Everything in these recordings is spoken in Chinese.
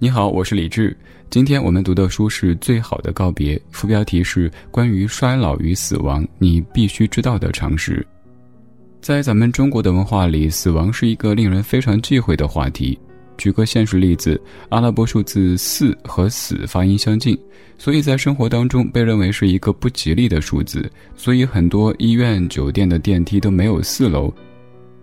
你好，我是李志。今天我们读的书是《最好的告别》，副标题是“关于衰老与死亡，你必须知道的常识”。在咱们中国的文化里，死亡是一个令人非常忌讳的话题。举个现实例子，阿拉伯数字四和死发音相近，所以在生活当中被认为是一个不吉利的数字。所以很多医院、酒店的电梯都没有四楼。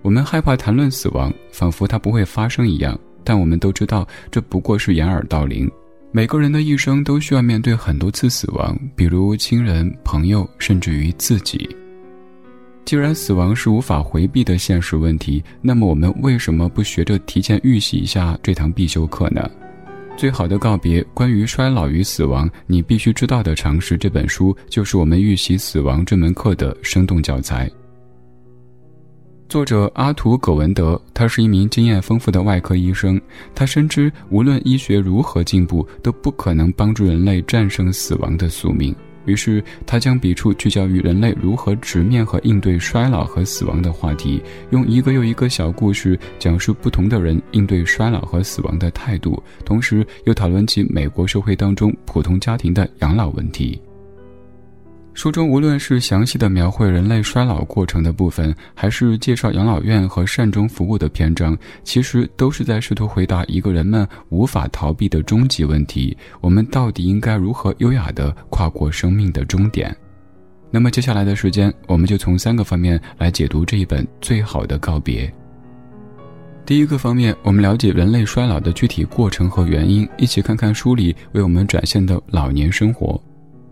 我们害怕谈论死亡，仿佛它不会发生一样。但我们都知道，这不过是掩耳盗铃。每个人的一生都需要面对很多次死亡，比如亲人、朋友，甚至于自己。既然死亡是无法回避的现实问题，那么我们为什么不学着提前预习一下这堂必修课呢？最好的告别：关于衰老与死亡，你必须知道的常识。这本书就是我们预习死亡这门课的生动教材。作者阿图·葛文德，他是一名经验丰富的外科医生。他深知，无论医学如何进步，都不可能帮助人类战胜死亡的宿命。于是，他将笔触聚焦于人类如何直面和应对衰老和死亡的话题，用一个又一个小故事讲述不同的人应对衰老和死亡的态度，同时又讨论起美国社会当中普通家庭的养老问题。书中无论是详细的描绘人类衰老过程的部分，还是介绍养老院和善终服务的篇章，其实都是在试图回答一个人们无法逃避的终极问题：我们到底应该如何优雅地跨过生命的终点？那么接下来的时间，我们就从三个方面来解读这一本《最好的告别》。第一个方面，我们了解人类衰老的具体过程和原因，一起看看书里为我们展现的老年生活。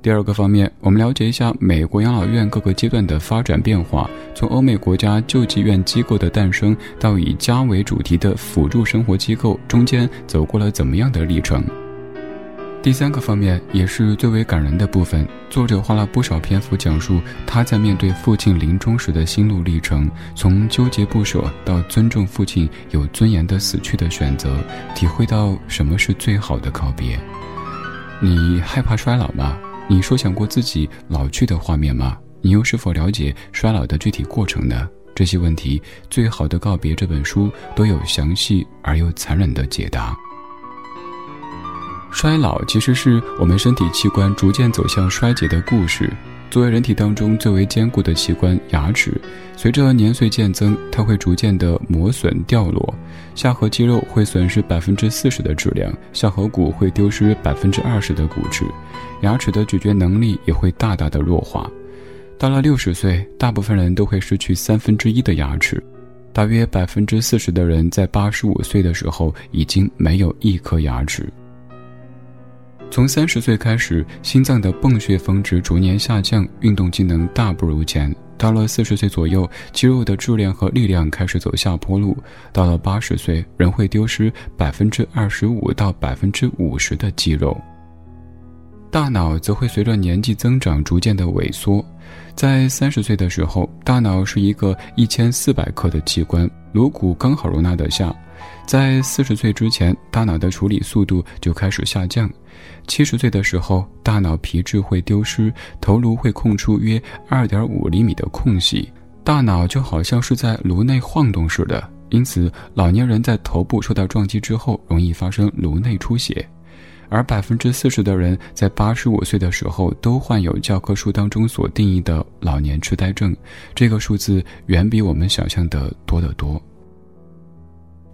第二个方面，我们了解一下美国养老院各个阶段的发展变化，从欧美国家救济院机构的诞生到以家为主题的辅助生活机构，中间走过了怎么样的历程。第三个方面，也是最为感人的部分，作者花了不少篇幅讲述他在面对父亲临终时的心路历程，从纠结不舍到尊重父亲有尊严的死去的选择，体会到什么是最好的告别。你害怕衰老吗？你说想过自己老去的画面吗？你又是否了解衰老的具体过程呢？这些问题，《最好的告别》这本书都有详细而又残忍的解答。衰老其实是我们身体器官逐渐走向衰竭的故事。作为人体当中最为坚固的器官，牙齿随着年岁渐增，它会逐渐的磨损掉落。下颌肌肉会损失百分之四十的质量，下颌骨会丢失百分之二十的骨质，牙齿的咀嚼能力也会大大的弱化。到了六十岁，大部分人都会失去三分之一的牙齿，大约百分之四十的人在八十五岁的时候已经没有一颗牙齿。从三十岁开始，心脏的泵血峰值逐年下降，运动机能大不如前。到了四十岁左右，肌肉的质量和力量开始走下坡路。到了八十岁，人会丢失百分之二十五到百分之五十的肌肉。大脑则会随着年纪增长逐渐的萎缩。在三十岁的时候，大脑是一个一千四百克的器官，颅骨刚好容纳得下。在四十岁之前，大脑的处理速度就开始下降。七十岁的时候，大脑皮质会丢失，头颅会空出约二点五厘米的空隙，大脑就好像是在颅内晃动似的。因此，老年人在头部受到撞击之后，容易发生颅内出血。而百分之四十的人在八十五岁的时候都患有教科书当中所定义的老年痴呆症，这个数字远比我们想象的多得多。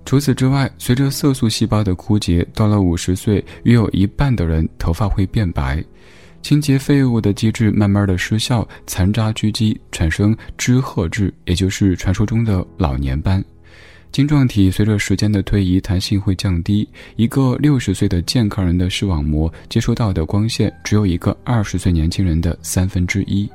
除此之外，随着色素细胞的枯竭，到了五十岁，约有一半的人头发会变白，清洁废物的机制慢慢的失效，残渣聚集，产生脂褐质，也就是传说中的老年斑。晶状体随着时间的推移，弹性会降低。一个六十岁的健康人的视网膜接收到的光线，只有一个二十岁年轻人的三分之一。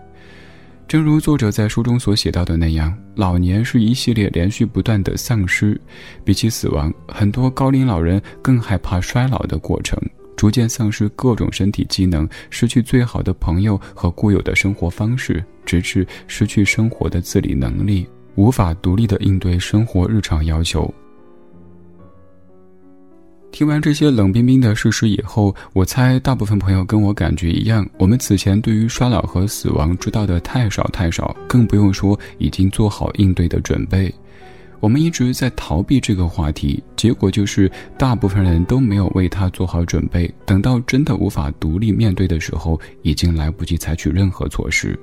正如作者在书中所写到的那样，老年是一系列连续不断的丧失。比起死亡，很多高龄老人更害怕衰老的过程，逐渐丧失各种身体机能，失去最好的朋友和固有的生活方式，直至失去生活的自理能力，无法独立的应对生活日常要求。听完这些冷冰冰的事实以后，我猜大部分朋友跟我感觉一样，我们此前对于衰老和死亡知道的太少太少，更不用说已经做好应对的准备。我们一直在逃避这个话题，结果就是大部分人都没有为他做好准备。等到真的无法独立面对的时候，已经来不及采取任何措施。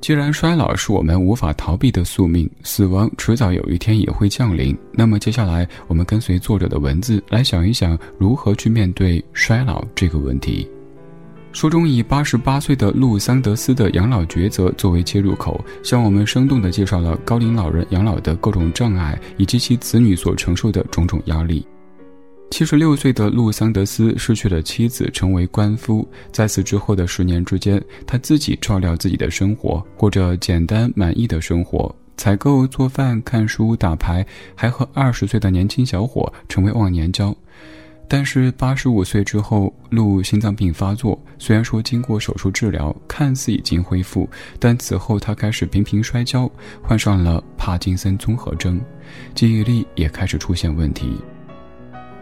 既然衰老是我们无法逃避的宿命，死亡迟早有一天也会降临，那么接下来我们跟随作者的文字来想一想，如何去面对衰老这个问题。书中以八十八岁的路桑德斯的养老抉择作为切入口，向我们生动地介绍了高龄老人养老的各种障碍，以及其子女所承受的种种压力。七十六岁的路桑德斯失去了妻子，成为官夫。在此之后的十年之间，他自己照料自己的生活，过着简单满意的生活，采购、做饭、看书、打牌，还和二十岁的年轻小伙成为忘年交。但是八十五岁之后，路心脏病发作。虽然说经过手术治疗，看似已经恢复，但此后他开始频频摔跤，患上了帕金森综合征，记忆力也开始出现问题。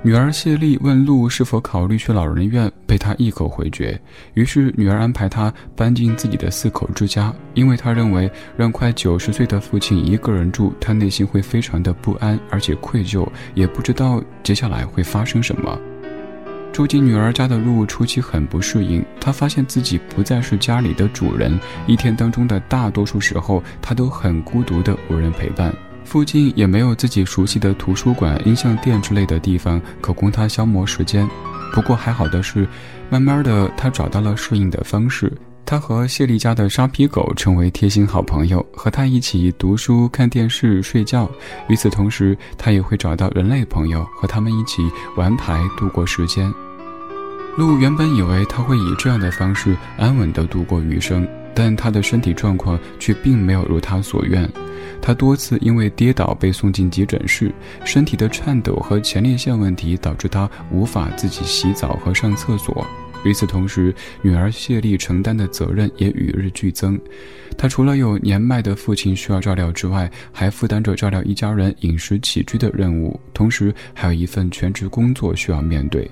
女儿谢丽问路是否考虑去老人院，被他一口回绝。于是女儿安排他搬进自己的四口之家，因为他认为让快九十岁的父亲一个人住，他内心会非常的不安，而且愧疚，也不知道接下来会发生什么。住进女儿家的路初期很不适应，他发现自己不再是家里的主人，一天当中的大多数时候，他都很孤独的无人陪伴。附近也没有自己熟悉的图书馆、音像店之类的地方可供他消磨时间。不过还好的是，慢慢的他找到了适应的方式。他和谢丽家的沙皮狗成为贴心好朋友，和他一起读书、看电视、睡觉。与此同时，他也会找到人类朋友，和他们一起玩牌度过时间。鹿原本以为他会以这样的方式安稳地度过余生，但他的身体状况却并没有如他所愿。他多次因为跌倒被送进急诊室，身体的颤抖和前列腺问题导致他无法自己洗澡和上厕所。与此同时，女儿谢丽承担的责任也与日俱增。她除了有年迈的父亲需要照料之外，还负担着照料一家人饮食起居的任务，同时还有一份全职工作需要面对。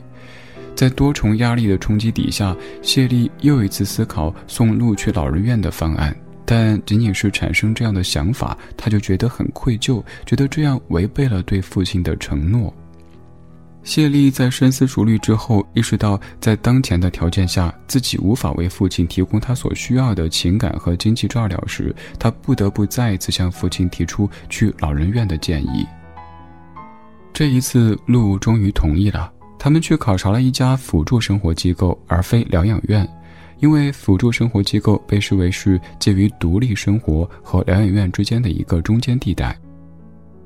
在多重压力的冲击底下，谢丽又一次思考送路去老人院的方案。但仅仅是产生这样的想法，他就觉得很愧疚，觉得这样违背了对父亲的承诺。谢丽在深思熟虑之后，意识到在当前的条件下，自己无法为父亲提供他所需要的情感和经济照料时，他不得不再一次向父亲提出去老人院的建议。这一次，路终于同意了，他们去考察了一家辅助生活机构，而非疗养院。因为辅助生活机构被视为是介于独立生活和疗养院之间的一个中间地带，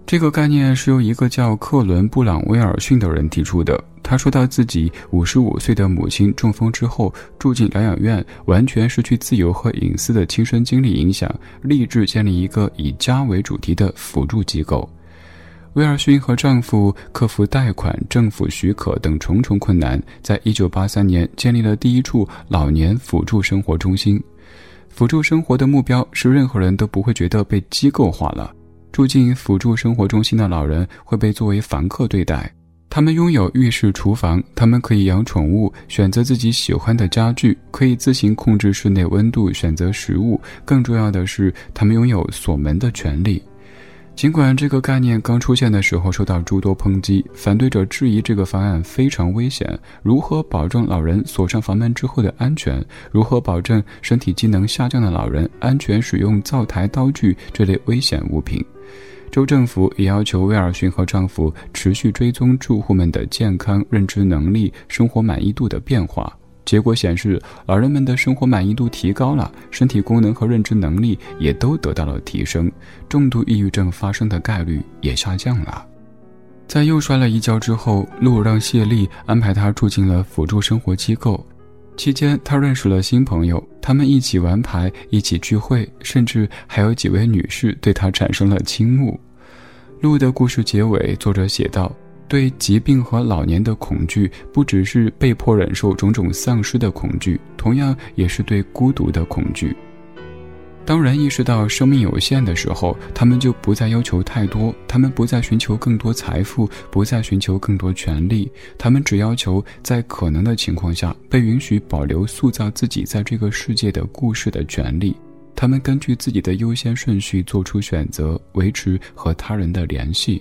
这个概念是由一个叫克伦布朗威尔逊的人提出的。他说到自己五十五岁的母亲中风之后住进疗养院，完全失去自由和隐私的亲身经历影响，立志建立一个以家为主题的辅助机构。威尔逊和丈夫克服贷款、政府许可等重重困难，在一九八三年建立了第一处老年辅助生活中心。辅助生活的目标是任何人都不会觉得被机构化了。住进辅助生活中心的老人会被作为房客对待，他们拥有浴室、厨房，他们可以养宠物，选择自己喜欢的家具，可以自行控制室内温度、选择食物。更重要的是，他们拥有锁门的权利。尽管这个概念刚出现的时候受到诸多抨击，反对者质疑这个方案非常危险。如何保证老人锁上房门之后的安全？如何保证身体机能下降的老人安全使用灶台、刀具这类危险物品？州政府也要求威尔逊和丈夫持续追踪住户们的健康、认知能力、生活满意度的变化。结果显示，老人们的生活满意度提高了，身体功能和认知能力也都得到了提升，重度抑郁症发生的概率也下降了。在又摔了一跤之后，路让谢丽安排他住进了辅助生活机构，期间他认识了新朋友，他们一起玩牌，一起聚会，甚至还有几位女士对他产生了倾慕。路的故事结尾，作者写道。对疾病和老年的恐惧，不只是被迫忍受种种丧失的恐惧，同样也是对孤独的恐惧。当人意识到生命有限的时候，他们就不再要求太多，他们不再寻求更多财富，不再寻求更多权利，他们只要求在可能的情况下被允许保留塑造自己在这个世界的故事的权利。他们根据自己的优先顺序做出选择，维持和他人的联系。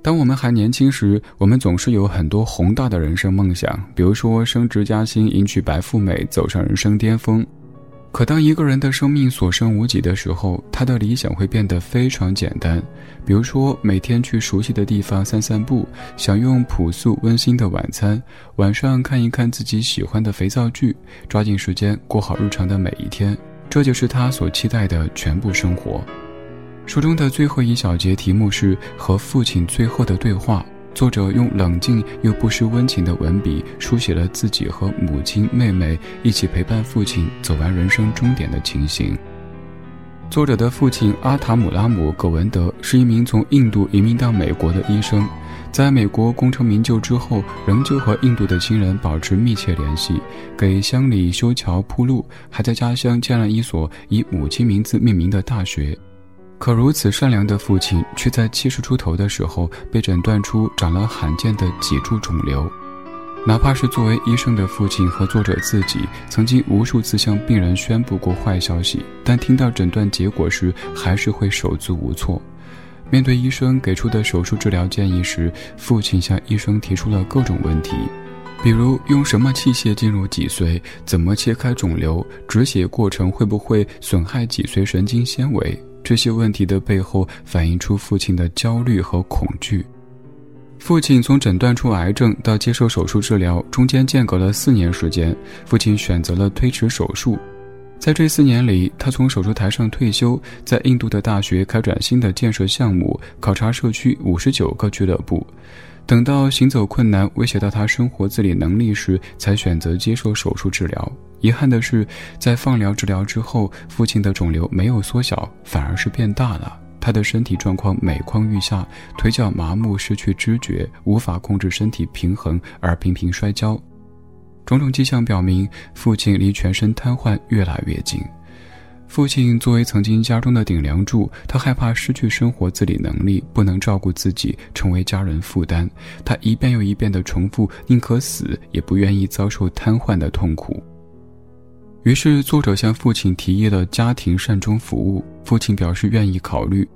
当我们还年轻时，我们总是有很多宏大的人生梦想，比如说升职加薪、迎娶白富美、走上人生巅峰。可当一个人的生命所剩无几的时候，他的理想会变得非常简单，比如说每天去熟悉的地方散散步，享用朴素温馨的晚餐，晚上看一看自己喜欢的肥皂剧，抓紧时间过好日常的每一天，这就是他所期待的全部生活。书中的最后一小节题目是和父亲最后的对话。作者用冷静又不失温情的文笔，书写了自己和母亲、妹妹一起陪伴父亲走完人生终点的情形。作者的父亲阿塔姆拉姆·葛文德是一名从印度移民到美国的医生，在美国功成名就之后，仍旧和印度的亲人保持密切联系，给乡里修桥铺路，还在家乡建了一所以母亲名字命名的大学。可如此善良的父亲，却在七十出头的时候被诊断出长了罕见的脊柱肿瘤。哪怕是作为医生的父亲和作者自己，曾经无数次向病人宣布过坏消息，但听到诊断结果时，还是会手足无措。面对医生给出的手术治疗建议时，父亲向医生提出了各种问题，比如用什么器械进入脊髓，怎么切开肿瘤，止血过程会不会损害脊髓神经纤维。这些问题的背后反映出父亲的焦虑和恐惧。父亲从诊断出癌症到接受手术治疗，中间间隔了四年时间。父亲选择了推迟手术。在这四年里，他从手术台上退休，在印度的大学开展新的建设项目，考察社区五十九个俱乐部。等到行走困难威胁到他生活自理能力时，才选择接受手术治疗。遗憾的是，在放疗治疗之后，父亲的肿瘤没有缩小，反而是变大了。他的身体状况每况愈下，腿脚麻木，失去知觉，无法控制身体平衡，而频频摔跤。种种迹象表明，父亲离全身瘫痪越来越近。父亲作为曾经家中的顶梁柱，他害怕失去生活自理能力，不能照顾自己，成为家人负担。他一遍又一遍地重复：“宁可死，也不愿意遭受瘫痪的痛苦。”于是，作者向父亲提议了家庭善终服务。父亲表示愿意考虑。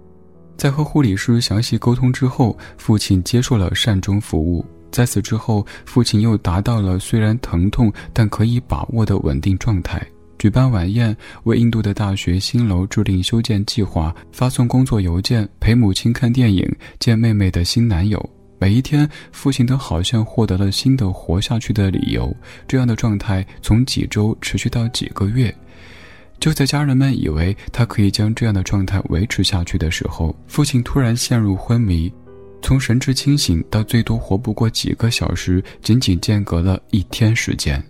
在和护理师详细沟通之后，父亲接受了善终服务。在此之后，父亲又达到了虽然疼痛但可以把握的稳定状态。举办晚宴，为印度的大学新楼制定修建计划，发送工作邮件，陪母亲看电影，见妹妹的新男友。每一天，父亲都好像获得了新的活下去的理由。这样的状态从几周持续到几个月。就在家人们以为他可以将这样的状态维持下去的时候，父亲突然陷入昏迷，从神志清醒到最多活不过几个小时，仅仅间隔了一天时间。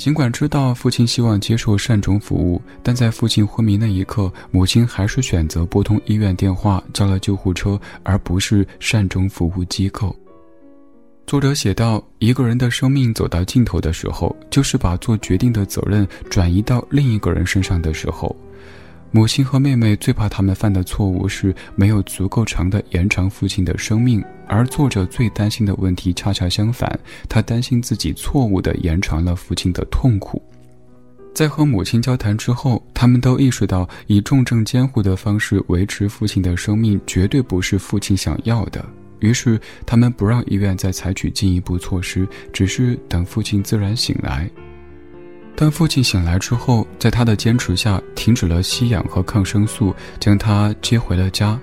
尽管知道父亲希望接受善终服务，但在父亲昏迷那一刻，母亲还是选择拨通医院电话，叫了救护车，而不是善终服务机构。作者写道：“一个人的生命走到尽头的时候，就是把做决定的责任转移到另一个人身上的时候。”母亲和妹妹最怕他们犯的错误是没有足够长的延长父亲的生命，而作者最担心的问题恰恰相反，他担心自己错误地延长了父亲的痛苦。在和母亲交谈之后，他们都意识到以重症监护的方式维持父亲的生命绝对不是父亲想要的，于是他们不让医院再采取进一步措施，只是等父亲自然醒来。当父亲醒来之后，在他的坚持下，停止了吸氧和抗生素，将他接回了家。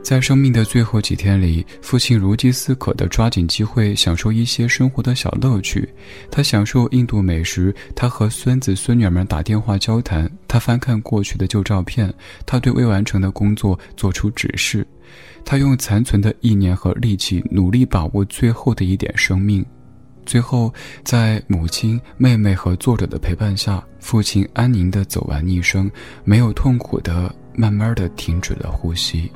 在生命的最后几天里，父亲如饥似渴地抓紧机会享受一些生活的小乐趣。他享受印度美食，他和孙子孙女们打电话交谈，他翻看过去的旧照片，他对未完成的工作做出指示，他用残存的意念和力气努力把握最后的一点生命。最后，在母亲、妹妹和作者的陪伴下，父亲安宁地走完一生，没有痛苦的，慢慢的停止了呼吸。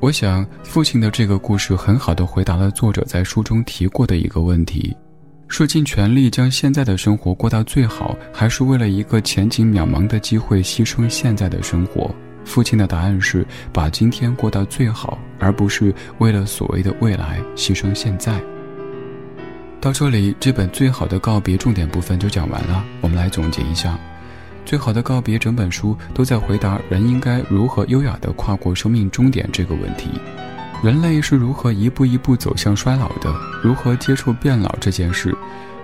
我想，父亲的这个故事很好的回答了作者在书中提过的一个问题：是尽全力将现在的生活过到最好，还是为了一个前景渺茫的机会牺牲现在的生活？父亲的答案是把今天过到最好，而不是为了所谓的未来牺牲现在。到这里，这本最好的告别重点部分就讲完了。我们来总结一下：最好的告别整本书都在回答人应该如何优雅地跨过生命终点这个问题。人类是如何一步一步走向衰老的？如何接触变老这件事？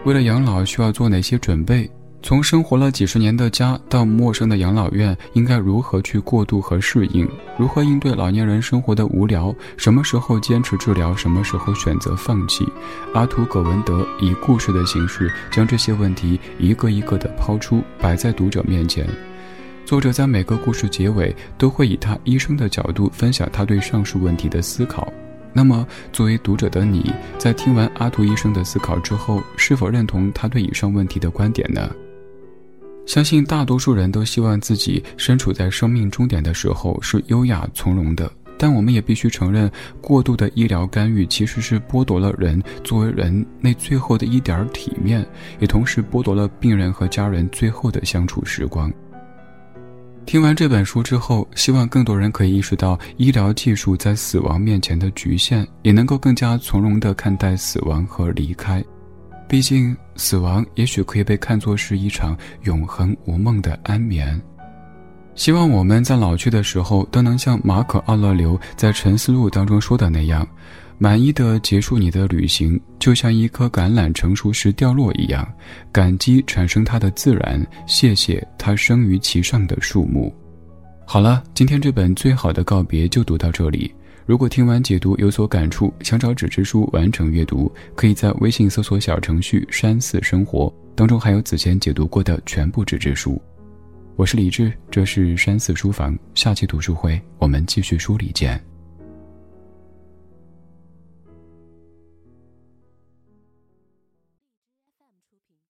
为了养老需要做哪些准备？从生活了几十年的家到陌生的养老院，应该如何去过渡和适应？如何应对老年人生活的无聊？什么时候坚持治疗？什么时候选择放弃？阿图·葛文德以故事的形式将这些问题一个一个的抛出，摆在读者面前。作者在每个故事结尾都会以他医生的角度分享他对上述问题的思考。那么，作为读者的你，在听完阿图医生的思考之后，是否认同他对以上问题的观点呢？相信大多数人都希望自己身处在生命终点的时候是优雅从容的，但我们也必须承认，过度的医疗干预其实是剥夺了人作为人那最后的一点体面，也同时剥夺了病人和家人最后的相处时光。听完这本书之后，希望更多人可以意识到医疗技术在死亡面前的局限，也能够更加从容地看待死亡和离开。毕竟，死亡也许可以被看作是一场永恒无梦的安眠。希望我们在老去的时候，都能像马可·奥勒留在《沉思录》当中说的那样，满意的结束你的旅行，就像一颗橄榄成熟时掉落一样，感激产生它的自然，谢谢它生于其上的树木。好了，今天这本最好的告别就读到这里。如果听完解读有所感触，想找纸质书完成阅读，可以在微信搜索小程序“山寺生活”，当中还有此前解读过的全部纸质书。我是李志，这是山寺书房，下期读书会我们继续梳理见。